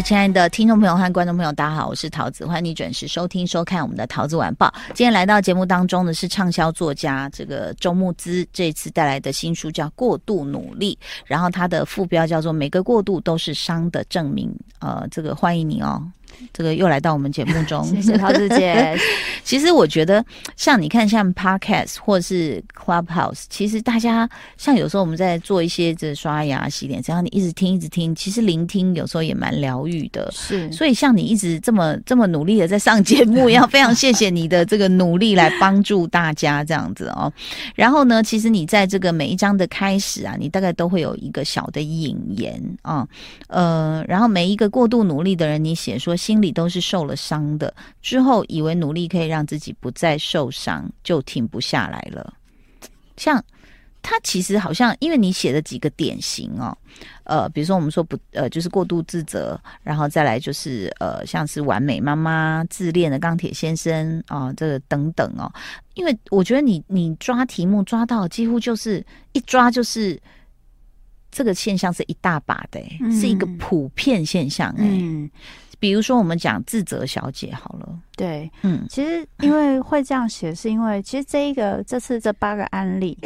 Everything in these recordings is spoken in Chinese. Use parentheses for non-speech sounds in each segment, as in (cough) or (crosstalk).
亲爱的听众朋友和观众朋友，大家好，我是桃子，欢迎你准时收听收看我们的桃子晚报。今天来到节目当中的是畅销作家这个周慕姿，这次带来的新书叫《过度努力》，然后它的副标叫做“每个过度都是伤的证明”。呃，这个欢迎你哦。这个又来到我们节目中，(laughs) 谢谢陶子姐。(laughs) 其实我觉得，像你看，像 Podcast 或是 Clubhouse，其实大家像有时候我们在做一些这刷牙、洗脸，只要你一直听、一直听，其实聆听有时候也蛮疗愈的。是，所以像你一直这么这么努力的在上节目，要非常谢谢你的这个努力来帮助大家这样子哦。然后呢，其实你在这个每一章的开始啊，你大概都会有一个小的引言啊，呃，然后每一个过度努力的人，你写说。心里都是受了伤的，之后以为努力可以让自己不再受伤，就停不下来了。像他其实好像，因为你写的几个典型哦，呃，比如说我们说不，呃，就是过度自责，然后再来就是呃，像是完美妈妈、自恋的钢铁先生啊、呃，这个等等哦。因为我觉得你你抓题目抓到几乎就是一抓就是这个现象是一大把的，嗯、是一个普遍现象哎。嗯比如说，我们讲自责小姐好了，对，嗯，其实因为会这样写，是因为其实这一个这次这八个案例。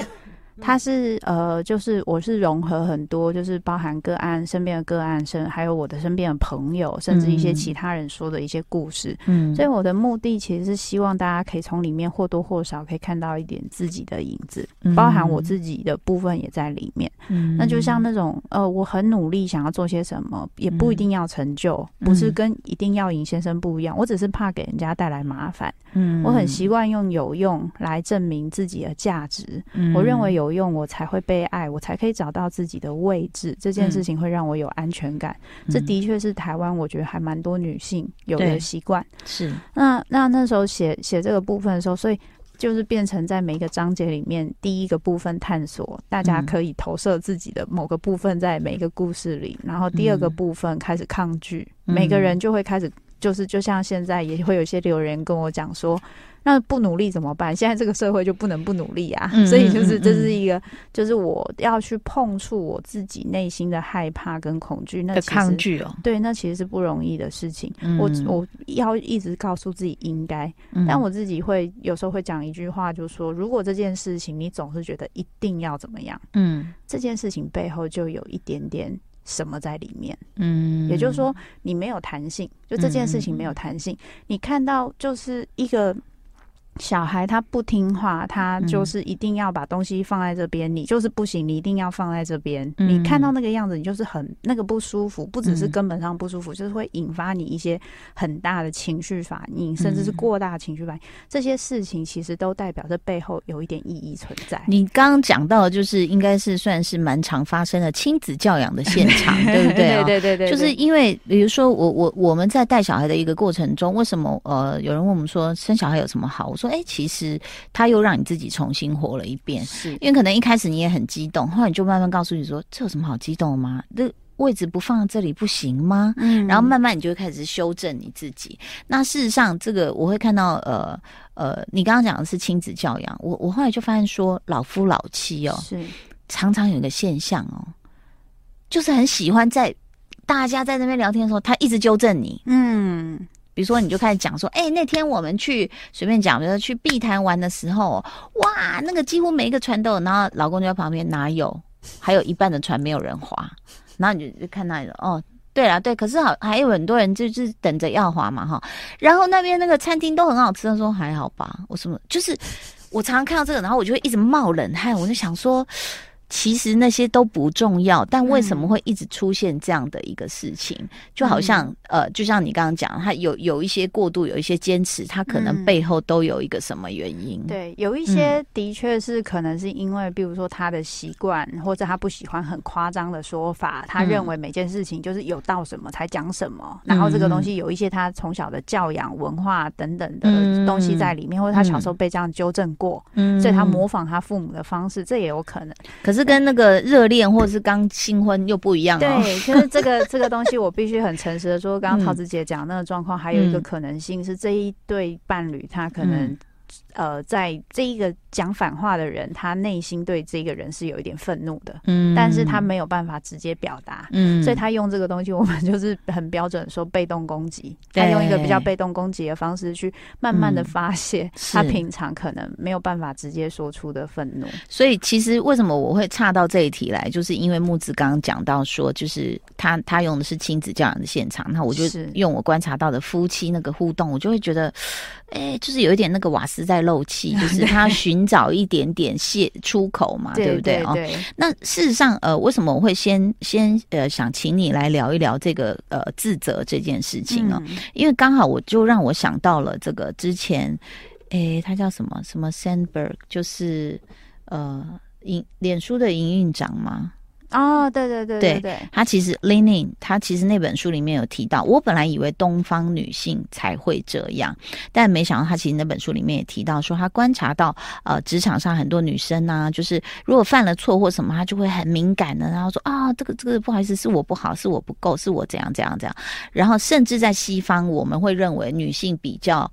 它是呃，就是我是融合很多，就是包含个案身边的个案，身还有我的身边的朋友，甚至一些其他人说的一些故事。嗯，所以我的目的其实是希望大家可以从里面或多或少可以看到一点自己的影子，包含我自己的部分也在里面。嗯，那就像那种呃，我很努力想要做些什么，也不一定要成就，不是跟一定要赢先生不一样。我只是怕给人家带来麻烦。嗯，我很习惯用有用来证明自己的价值。嗯，我认为有。有用，我才会被爱，我才可以找到自己的位置。这件事情会让我有安全感。嗯、这的确是台湾，我觉得还蛮多女性有的习惯。是那那那时候写写这个部分的时候，所以就是变成在每一个章节里面，第一个部分探索，大家可以投射自己的某个部分在每一个故事里，然后第二个部分开始抗拒，嗯、每个人就会开始，就是就像现在也会有些留言跟我讲说。那不努力怎么办？现在这个社会就不能不努力啊！嗯、所以就是这是一个，嗯、就是我要去碰触我自己内心的害怕跟恐惧，那抗拒哦。对，那其实是不容易的事情。嗯、我我要一直告诉自己应该，嗯、但我自己会有时候会讲一句话，就是说，如果这件事情你总是觉得一定要怎么样，嗯，这件事情背后就有一点点什么在里面，嗯，也就是说你没有弹性，就这件事情没有弹性，嗯、你看到就是一个。小孩他不听话，他就是一定要把东西放在这边，嗯、你就是不行，你一定要放在这边。嗯、你看到那个样子，你就是很那个不舒服，不只是根本上不舒服，嗯、就是会引发你一些很大的情绪反应，甚至是过大的情绪反应。嗯、这些事情其实都代表着背后有一点意义存在。你刚刚讲到的就是应该是算是蛮常发生的亲子教养的现场，(laughs) 对不对、哦？对对对对，就是因为比如说我我我们在带小孩的一个过程中，为什么呃有人问我们说生小孩有什么好？我说。哎、欸，其实他又让你自己重新活了一遍，是因为可能一开始你也很激动，后来你就慢慢告诉你说，这有什么好激动的吗？这位置不放在这里不行吗？嗯，然后慢慢你就会开始修正你自己。那事实上，这个我会看到，呃呃，你刚刚讲的是亲子教养，我我后来就发现说，老夫老妻哦，是常常有一个现象哦，就是很喜欢在大家在那边聊天的时候，他一直纠正你，嗯。比如说，你就开始讲说，哎、那天我们去随便讲，比如说去碧潭玩的时候，哇，那个几乎每一个船都有，然后老公就在旁边，哪有？还有一半的船没有人划，然后你就就看那个，哦，对啦，对，可是好还有很多人就是等着要划嘛，哈，然后那边那个餐厅都很好吃，他说还好吧，我什么就是我常常看到这个，然后我就会一直冒冷汗，我就想说。其实那些都不重要，但为什么会一直出现这样的一个事情？嗯、就好像呃，就像你刚刚讲，他有有一些过度，有一些坚持，他可能背后都有一个什么原因。嗯、对，有一些的确是可能是因为，比如说他的习惯，或者他不喜欢很夸张的说法，他认为每件事情就是有到什么才讲什么，嗯、然后这个东西有一些他从小的教养、文化等等的东西在里面，嗯、或者他小时候被这样纠正过，嗯、所以他模仿他父母的方式，这也有可能。可是。是跟那个热恋或者是刚新婚又不一样哦。对，就是这个 (laughs) 这个东西我必须很诚实的说，刚刚桃子姐讲那个状况，还有一个可能性是这一对伴侣他可能、嗯。呃，在这一个讲反话的人，他内心对这个人是有一点愤怒的，嗯，但是他没有办法直接表达，嗯，所以他用这个东西，我们就是很标准说被动攻击，他用一个比较被动攻击的方式去慢慢的发泄他平常可能没有办法直接说出的愤怒。所以其实为什么我会岔到这一题来，就是因为木子刚刚讲到说，就是他他用的是亲子教养的现场，那我就用我观察到的夫妻那个互动，我就会觉得。哎，就是有一点那个瓦斯在漏气，(laughs) 就是他寻找一点点泄出口嘛，对不对哦？那事实上，呃，为什么我会先先呃想请你来聊一聊这个呃自责这件事情呢？嗯、因为刚好我就让我想到了这个之前，诶，他叫什么什么 Sandberg，就是呃营脸书的营运长嘛。哦，对对对对对，他其实 Lean In，他其实那本书里面有提到，我本来以为东方女性才会这样，但没想到他其实那本书里面也提到说，他观察到呃职场上很多女生呢、啊，就是如果犯了错或什么，她就会很敏感的，然后说啊，这个这个不好意思，是我不好，是我不够，是我怎样怎样怎样，然后甚至在西方，我们会认为女性比较。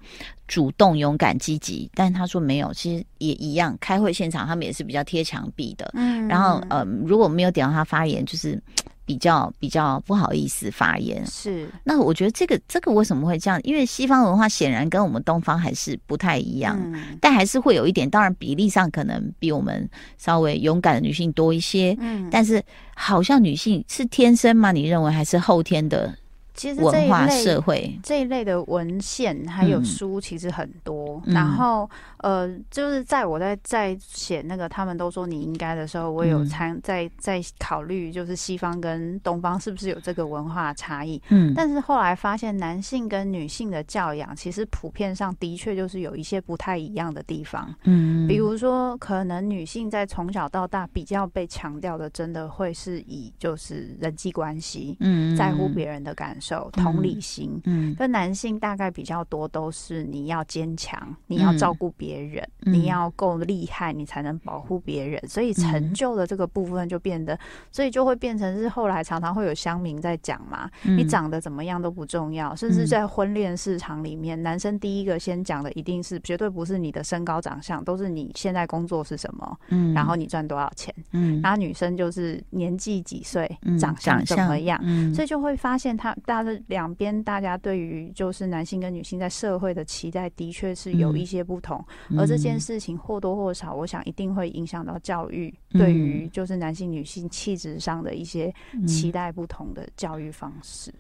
主动、勇敢、积极，但他说没有，其实也一样。开会现场，他们也是比较贴墙壁的。嗯，然后呃，如果没有点到他发言，就是比较比较不好意思发言。是，那我觉得这个这个为什么会这样？因为西方文化显然跟我们东方还是不太一样，嗯、但还是会有一点。当然比例上可能比我们稍微勇敢的女性多一些。嗯，但是好像女性是天生吗？你认为还是后天的？其实这一类社会这一类的文献还有书其实很多，嗯、然后呃，就是在我在在写那个他们都说你应该的时候，我有参在在考虑，就是西方跟东方是不是有这个文化差异？嗯，但是后来发现男性跟女性的教养其实普遍上的确就是有一些不太一样的地方。嗯，比如说可能女性在从小到大比较被强调的，真的会是以就是人际关系，嗯，在乎别人的感受。同理心，嗯，跟男性大概比较多都是你要坚强，你要照顾别人，嗯、你要够厉害，你才能保护别人。所以成就的这个部分就变得，所以就会变成是后来常常会有乡民在讲嘛，嗯、你长得怎么样都不重要，甚至在婚恋市场里面，男生第一个先讲的一定是绝对不是你的身高长相，都是你现在工作是什么，嗯，然后你赚多少钱，嗯，然后女生就是年纪几岁，长相怎么样，嗯，所以就会发现他大。他的两边，大家对于就是男性跟女性在社会的期待，的确是有一些不同。嗯、而这件事情或多或少，我想一定会影响到教育对于就是男性女性气质上的一些期待不同的教育方式。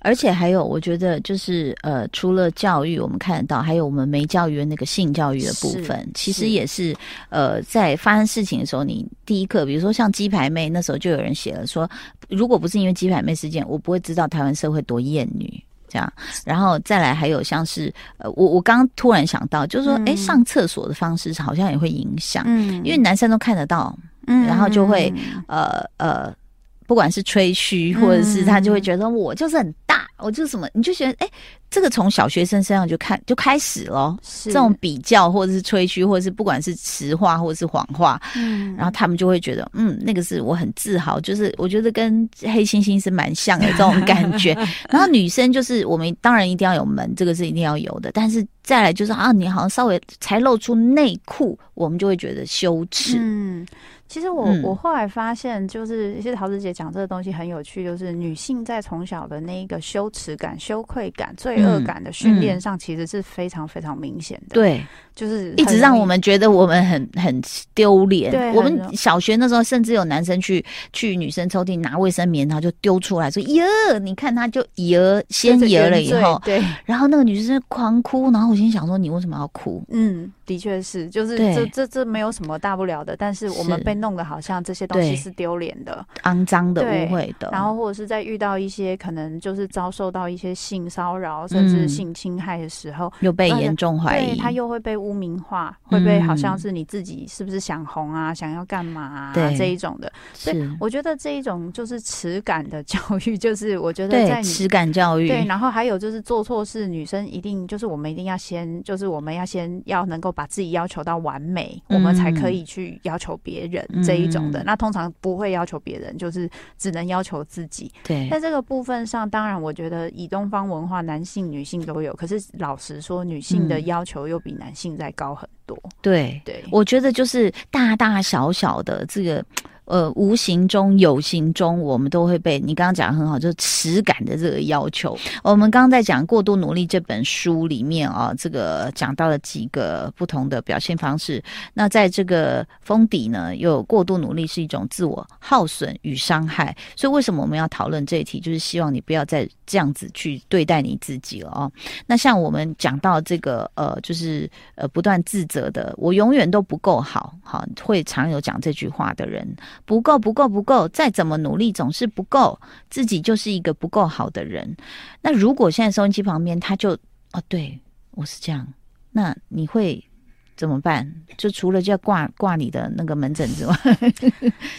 而且还有，我觉得就是呃，除了教育，我们看得到，还有我们没教育的那个性教育的部分，其实也是呃，在发生事情的时候，你第一课，比如说像鸡排妹，那时候就有人写了说，如果不是因为鸡排妹事件，我不会知道台湾社会多厌女这样。然后再来，还有像是呃，我我刚刚突然想到，就是说，哎、嗯，上厕所的方式好像也会影响，嗯，因为男生都看得到，嗯，然后就会呃呃。不管是吹嘘，或者是他就会觉得我就是很大，我就是什么，你就觉得哎、欸，这个从小学生身上就看就开始了，是。这种比较或者是吹嘘，或者是不管是实话或者是谎话，嗯，然后他们就会觉得，嗯，那个是我很自豪，就是我觉得跟黑猩猩是蛮像的这种感觉。(laughs) 然后女生就是我们当然一定要有门，这个是一定要有的，但是再来就是啊，你好像稍微才露出内裤，我们就会觉得羞耻，嗯。其实我我后来发现，就是其实桃子姐讲这个东西很有趣，就是女性在从小的那一个羞耻感、羞愧感、罪恶感的训练上，其实是非常非常明显的。对，就是一直让我们觉得我们很很丢脸。对，我们小学那时候，甚至有男生去去女生抽屉拿卫生棉，然后就丢出来说：“耶，你看他就耶，先耶了以后，对。”然后那个女生狂哭，然后我心想说：“你为什么要哭？”嗯，的确是，就是这这这没有什么大不了的，但是我们被。弄得好像这些东西是丢脸的、肮脏的、误会的，然后或者是在遇到一些可能就是遭受到一些性骚扰甚至性侵害的时候，又被严重怀疑，他又会被污名化，会被好像是你自己是不是想红啊，想要干嘛啊这一种的。所以我觉得这一种就是耻感的教育，(laughs) 就是我觉得在耻感教育。对，然后还有就是做错事，女生一定就是我们一定要先，就是我们要先要能够把自己要求到完美，嗯、我们才可以去要求别人这一种的。嗯、那通常不会要求别人，就是只能要求自己。对，在这个部分上，当然我觉得以东方文化，男性、女性都有。可是老实说，女性的要求又比男性再高很多。对、嗯、对，我觉得就是大大小小的这个。呃，无形中、有形中，我们都会被你刚刚讲的很好，就是耻感的这个要求。我们刚刚在讲《过度努力》这本书里面啊，这个讲到了几个不同的表现方式。那在这个封底呢，又有过度努力是一种自我耗损与伤害。所以，为什么我们要讨论这一题？就是希望你不要再这样子去对待你自己了哦。那像我们讲到这个呃，就是呃，不断自责的，我永远都不够好，好，会常有讲这句话的人。不够，不够，不够！再怎么努力，总是不够。自己就是一个不够好的人。那如果现在收音机旁边，他就哦，对，我是这样，那你会？怎么办？就除了就要挂挂你的那个门诊之外，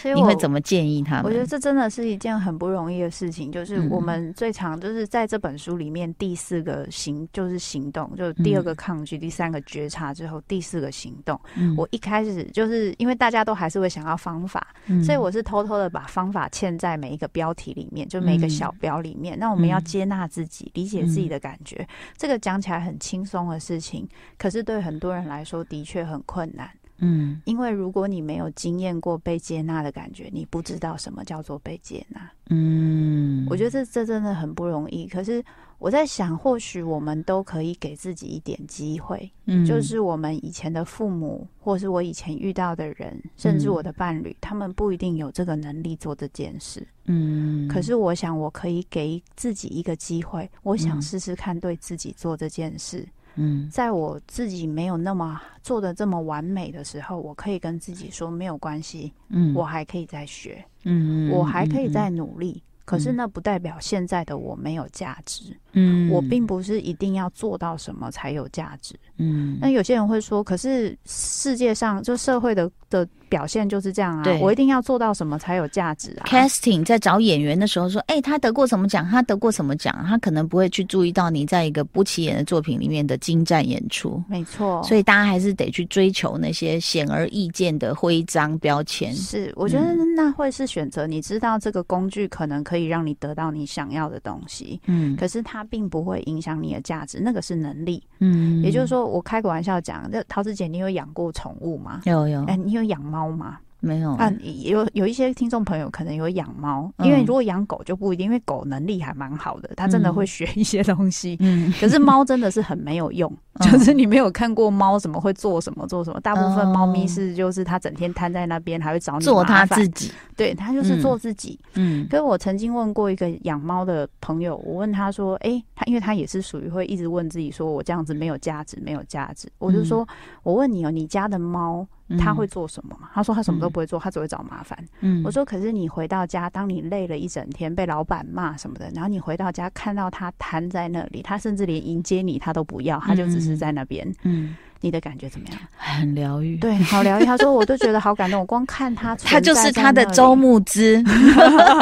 所以 (laughs) 你会怎么建议他们？我觉得这真的是一件很不容易的事情。就是我们最常就是在这本书里面第四个行就是行动，就第二个抗拒，第三个觉察之后第四个行动。嗯、我一开始就是因为大家都还是会想要方法，嗯、所以我是偷偷的把方法嵌在每一个标题里面，就每一个小标里面。嗯、那我们要接纳自己，理解自己的感觉。嗯、这个讲起来很轻松的事情，可是对很多人来说。的确很困难，嗯，因为如果你没有经验过被接纳的感觉，你不知道什么叫做被接纳，嗯，我觉得这这真的很不容易。可是我在想，或许我们都可以给自己一点机会，嗯，就是我们以前的父母，或是我以前遇到的人，甚至我的伴侣，他们不一定有这个能力做这件事，嗯，可是我想我可以给自己一个机会，我想试试看对自己做这件事。嗯，在我自己没有那么做的这么完美的时候，我可以跟自己说没有关系，嗯，我还可以再学，嗯，我还可以再努力。可是那不代表现在的我没有价值，嗯，我并。不是一定要做到什么才有价值，嗯。那有些人会说，可是世界上就社会的的表现就是这样啊，对我一定要做到什么才有价值啊？Casting 在找演员的时候说，哎、欸，他得过什么奖？他得过什么奖？他可能不会去注意到你在一个不起眼的作品里面的精湛演出，没错。所以大家还是得去追求那些显而易见的徽章标签。是，我觉得那会是选择。你知道这个工具可能可以。让你得到你想要的东西，嗯，可是它并不会影响你的价值，那个是能力，嗯，也就是说，我开个玩笑讲，这桃子姐，你有养过宠物吗？有有，哎，你有养猫吗？没有。啊，有有一些听众朋友可能有养猫，因为如果养狗就不一定，因为狗能力还蛮好的，它真的会学一些东西。嗯，可是猫真的是很没有用，就是你没有看过猫怎么会做什么做什么，大部分猫咪是就是它整天瘫在那边，还会找你做它自己，对，它就是做自己。嗯，可是我曾经问过一个养猫的朋友，我问他说，哎，他因为他也是属于会一直问自己说我这样子没有价值，没有价值，我就说，我问你哦，你家的猫。他会做什么吗？他说他什么都不会做，他只会找麻烦。嗯，我说可是你回到家，当你累了一整天，被老板骂什么的，然后你回到家看到他瘫在那里，他甚至连迎接你他都不要，他就只是在那边。嗯。你的感觉怎么样？很疗愈，对，好疗愈。他说，我都觉得好感动。我光看他，(laughs) 他就是他的周牧之，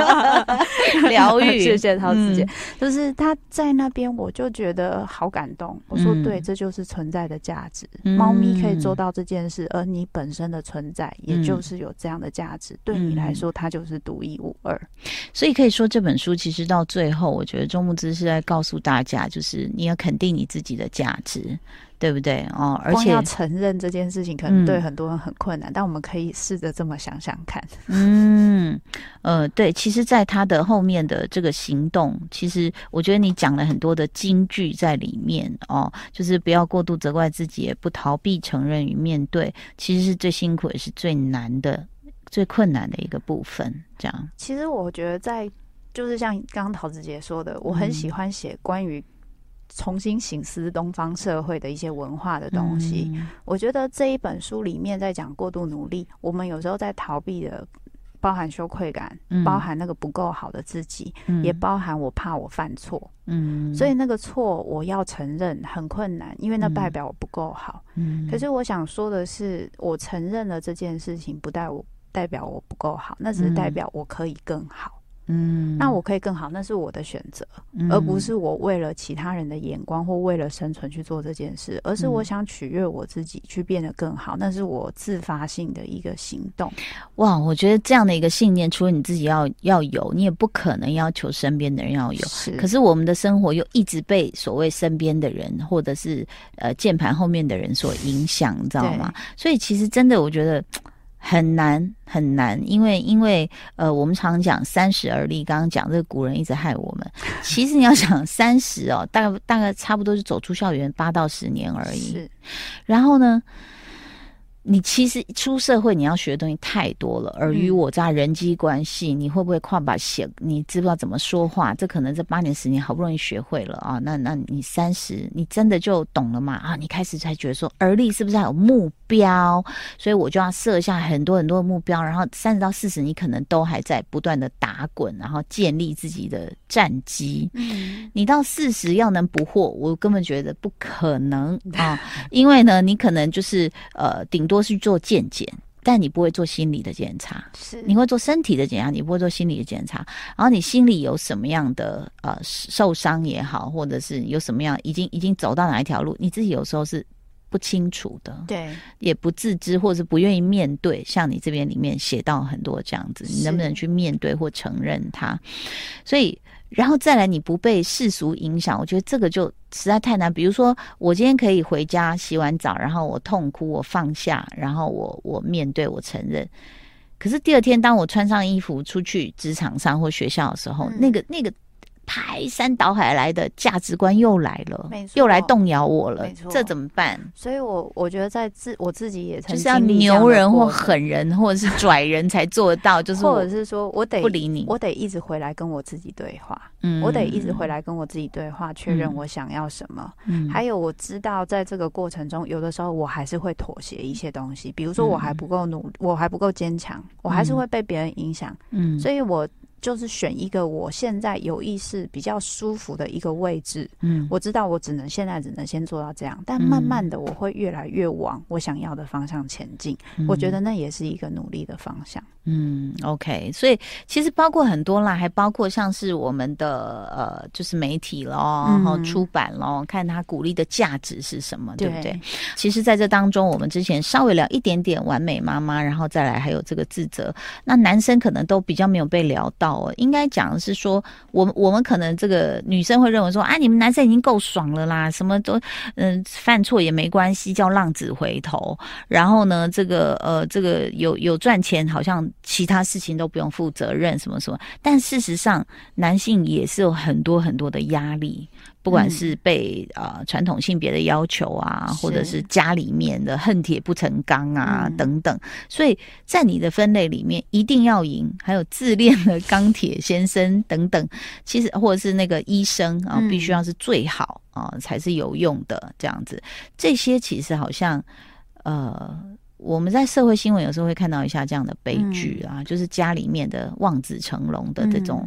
(laughs) 疗愈。谢谢陶子姐，嗯、就是他在那边，我就觉得好感动。我说，对，这就是存在的价值。嗯、猫咪可以做到这件事，而你本身的存在，也就是有这样的价值。嗯、对你来说，它就是独一无二。所以可以说，这本书其实到最后，我觉得周牧之是在告诉大家，就是你要肯定你自己的价值。对不对哦？而且要承认这件事情，可能对很多人很困难，嗯、但我们可以试着这么想想看。嗯，呃，对，其实，在他的后面的这个行动，其实我觉得你讲了很多的金句在里面哦，就是不要过度责怪自己，也不逃避承认与面对，其实是最辛苦也是最难的、最困难的一个部分。这样，其实我觉得在就是像刚刚陶子姐说的，我很喜欢写关于。重新醒思东方社会的一些文化的东西，嗯、我觉得这一本书里面在讲过度努力，我们有时候在逃避的，包含羞愧感，嗯、包含那个不够好的自己，嗯、也包含我怕我犯错，嗯，所以那个错我要承认很困难，因为那代表我不够好，嗯，可是我想说的是，我承认了这件事情，不代我代表我不够好，那只是代表我可以更好。嗯，那我可以更好，那是我的选择，嗯、而不是我为了其他人的眼光或为了生存去做这件事，而是我想取悦我自己，去变得更好，那是我自发性的一个行动。哇，我觉得这样的一个信念，除了你自己要要有，你也不可能要求身边的人要有。是，可是我们的生活又一直被所谓身边的人或者是呃键盘后面的人所影响，你知道吗？所以其实真的，我觉得。很难很难，因为因为呃，我们常讲三十而立，刚刚讲这个古人一直害我们。(laughs) 其实你要想三十哦，大概大概差不多是走出校园八到十年而已。是，然后呢？你其实出社会，你要学的东西太多了。尔虞我诈、人际关系，你会不会跨把写？你知不知道怎么说话？这可能这八年十年好不容易学会了啊。那那你三十，你真的就懂了吗？啊，你开始才觉得说，而立是不是还有目标？所以我就要设下很多很多的目标。然后三十到四十，你可能都还在不断的打滚，然后建立自己的战绩。嗯，你到四十要能不惑，我根本觉得不可能 (laughs) 啊。因为呢，你可能就是呃，顶多。多去做健检，但你不会做心理的检查。是，你会做身体的检查，你不会做心理的检查。然后你心里有什么样的呃受伤也好，或者是有什么样已经已经走到哪一条路，你自己有时候是不清楚的。对，也不自知，或者是不愿意面对。像你这边里面写到很多这样子，你能不能去面对或承认它？所以。然后再来，你不被世俗影响，我觉得这个就实在太难。比如说，我今天可以回家洗完澡，然后我痛哭，我放下，然后我我面对，我承认。可是第二天，当我穿上衣服出去职场上或学校的时候，嗯、那个那个。排山倒海来的价值观又来了，没错，又来动摇我了，没错，这怎么办？所以我我觉得在自我自己也曾经就是要牛人或狠人或者是拽人才做得到，(laughs) 就是或者是说我得不理你，我得一直回来跟我自己对话，嗯，我得一直回来跟我自己对话，确认我想要什么。嗯，还有我知道在这个过程中，有的时候我还是会妥协一些东西，比如说我还不够努，我还不够坚强，我还是会被别人影响，嗯，所以我。就是选一个我现在有意识比较舒服的一个位置，嗯，我知道我只能现在只能先做到这样，但慢慢的我会越来越往我想要的方向前进。嗯，我觉得那也是一个努力的方向。嗯，OK，所以其实包括很多啦，还包括像是我们的呃，就是媒体咯，然后出版咯，嗯、看他鼓励的价值是什么，对不对？其实在这当中，我们之前稍微聊一点点完美妈妈，然后再来还有这个自责，那男生可能都比较没有被聊到哦。应该讲的是说，我们我们可能这个女生会认为说，啊，你们男生已经够爽了啦，什么都嗯、犯错也没关系，叫浪子回头。然后呢，这个呃，这个有有赚钱，好像。其他事情都不用负责任，什么什么。但事实上，男性也是有很多很多的压力，不管是被呃传统性别的要求啊，或者是家里面的恨铁不成钢啊等等。所以在你的分类里面，一定要赢，还有自恋的钢铁先生等等。其实或者是那个医生啊，必须要是最好啊，才是有用的这样子。这些其实好像呃。我们在社会新闻有时候会看到一下这样的悲剧啊，嗯、就是家里面的望子成龙的这种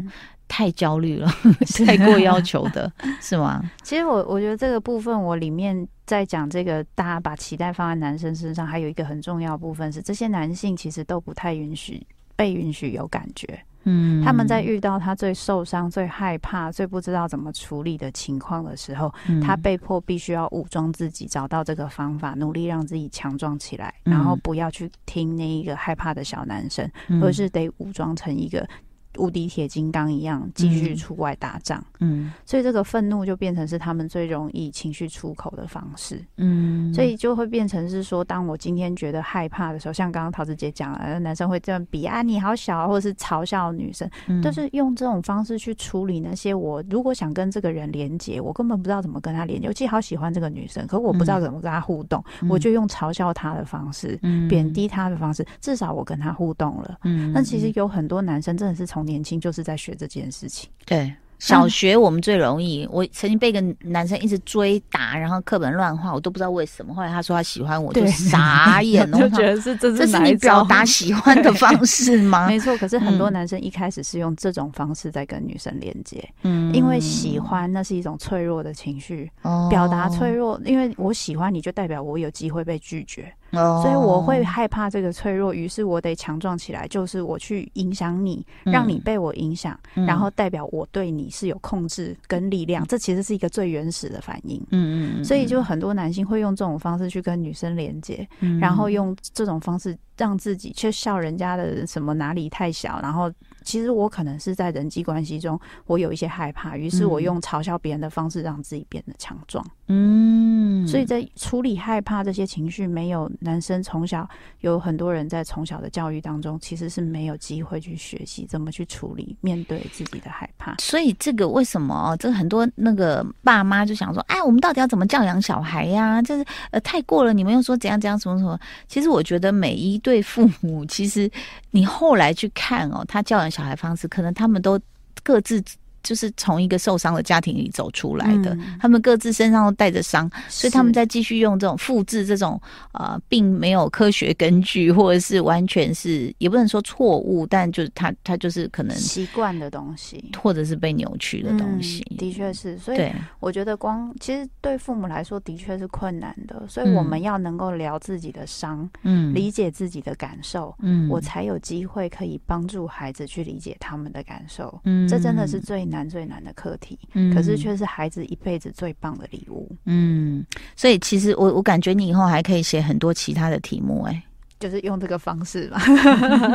太焦虑了，(laughs) (laughs) 嗯、太过要求的 (laughs) 是吗？其实我我觉得这个部分，我里面在讲这个，大家把期待放在男生身上，还有一个很重要的部分是，这些男性其实都不太允许被允许有感觉。嗯，他们在遇到他最受伤、最害怕、最不知道怎么处理的情况的时候，嗯、他被迫必须要武装自己，找到这个方法，努力让自己强壮起来，嗯、然后不要去听那一个害怕的小男生，嗯、而是得武装成一个。无敌铁金刚一样继续出外打仗，嗯，所以这个愤怒就变成是他们最容易情绪出口的方式，嗯，所以就会变成是说，当我今天觉得害怕的时候，像刚刚桃子姐讲了，男生会这样比啊，你好小啊，或者是嘲笑女生，嗯，都是用这种方式去处理那些我如果想跟这个人连接，我根本不知道怎么跟他连接，我其实好喜欢这个女生，可我不知道怎么跟他互动，嗯，我就用嘲笑他的方式，嗯，贬低他的方式，至少我跟他互动了，嗯，那其实有很多男生真的是从年轻就是在学这件事情。对，小学我们最容易。我曾经被一个男生一直追打，然后课本乱画，我都不知道为什么。后来他说他喜欢我，就傻眼了，(laughs) 就觉得是 (laughs) 这是这是你表达喜欢的方式吗？(laughs) 没错。可是很多男生一开始是用这种方式在跟女生连接，嗯，因为喜欢那是一种脆弱的情绪，表达脆弱。因为我喜欢你就代表我有机会被拒绝。哦，所以我会害怕这个脆弱，于是我得强壮起来，就是我去影响你，让你被我影响，嗯、然后代表我对你是有控制跟力量，嗯、这其实是一个最原始的反应。嗯嗯，所以就很多男性会用这种方式去跟女生连接，嗯、然后用这种方式让自己去笑人家的什么哪里太小，然后。其实我可能是在人际关系中，我有一些害怕，于是我用嘲笑别人的方式让自己变得强壮。嗯，所以在处理害怕这些情绪，没有男生从小有很多人在从小的教育当中，其实是没有机会去学习怎么去处理面对自己的害怕。所以这个为什么这个很多那个爸妈就想说，哎，我们到底要怎么教养小孩呀？就是呃太过了，你们又说怎样怎样什么什么。其实我觉得每一对父母，其实你后来去看哦，他教养小孩。小孩方式，可能他们都各自。就是从一个受伤的家庭里走出来的，嗯、他们各自身上都带着伤，所以他们在继续用这种复制这种呃，并没有科学根据，或者是完全是也不能说错误，但就是他他就是可能习惯的东西，或者是被扭曲的东西。嗯、的确是，所以我觉得光其实对父母来说的确是困难的，所以我们要能够聊自己的伤，嗯，理解自己的感受，嗯，我才有机会可以帮助孩子去理解他们的感受，嗯，这真的是最难最难的课题，嗯，可是却是孩子一辈子最棒的礼物，嗯，所以其实我我感觉你以后还可以写很多其他的题目，欸，哎，(laughs) 就是用这个方式嘛，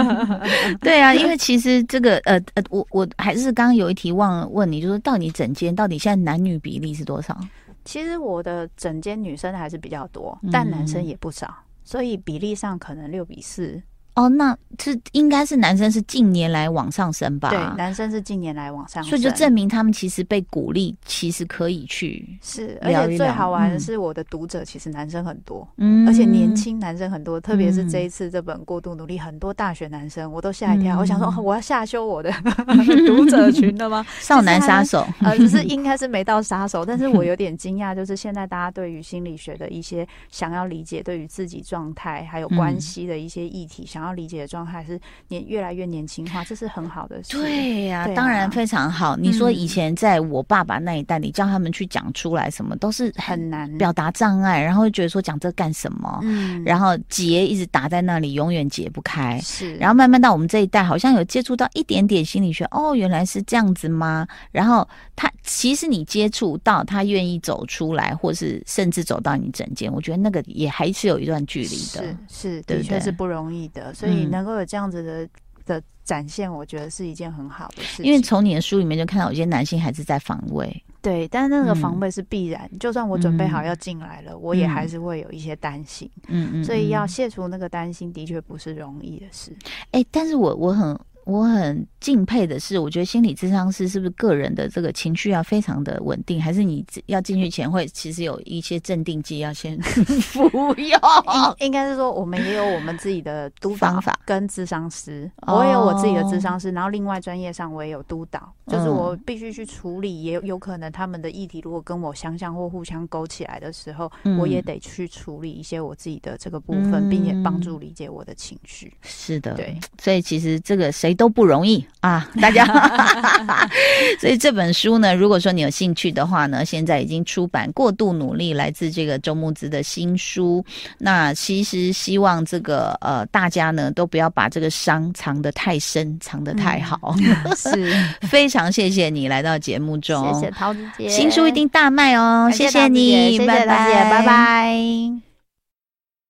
(laughs) 对啊，因为其实这个呃呃，我我还是刚刚有一题忘了问你，就是到底整间到底现在男女比例是多少？其实我的整间女生还是比较多，但男生也不少，嗯，所以比例上可能六比四。哦，那这应该是男生是近年来往上升吧？对，男生是近年来往上升，所以就证明他们其实被鼓励，其实可以去是，而且最好玩的是，我的读者其实男生很多，嗯，而且年轻男生很多，特别是这一次这本《过度努力》，很多大学男生，我都吓一跳，我想说我要下修我的 (laughs) 读者群了吗？少男杀手，呃，只是应该是没到杀手，但是我有 (laughs) 点惊讶，就是现在大家对于心理学的一些想要理解，对于自己状态还有关系的一些议题想。然后理解的状态是年越来越年轻化，这是很好的事。对呀、啊，当然非常好。你说以前在我爸爸那一代，你叫他们去讲出来什么都是很难，表达障碍，然后觉得说讲这干什么？嗯，然后结一直打在那里，永远解不开。是，然后慢慢到我们这一代，好像有接触到一点点心理学。哦，原来是这样子吗？然后他其实你接触到他愿意走出来，或是甚至走到你诊间，我觉得那个也还是有一段距离的。是，是的确是不容易的。所以能够有这样子的的展现，我觉得是一件很好的事情。因为从你的书里面就看到有些男性还是在防卫，对，但是那个防卫是必然。嗯、就算我准备好要进来了，嗯、我也还是会有一些担心。嗯嗯，所以要卸除那个担心，的确不是容易的事。哎、欸，但是我我很。我很敬佩的是，我觉得心理咨商师是不是个人的这个情绪要非常的稳定，还是你要进去前会其实有一些镇定剂要先 (laughs) 服用？应该是说，我们也有我们自己的督导法跟咨商师，我也有我自己的咨商师，然后另外专业上我也有督导，就是我必须去处理，也有可能他们的议题如果跟我相像或互相勾起来的时候，我也得去处理一些我自己的这个部分，并且帮助理解我的情绪。是的，对，所以其实这个谁。都不容易啊，(laughs) 大家。(laughs) 所以这本书呢，如果说你有兴趣的话呢，现在已经出版《过度努力》，来自这个周木子的新书。那其实希望这个呃大家呢，都不要把这个伤藏得太深，藏得太好。(laughs) 嗯、是非常谢谢你来到节目中，谢谢桃子姐，新书一定大卖哦，谢谢你，谢谢陶姐，拜拜，拜拜。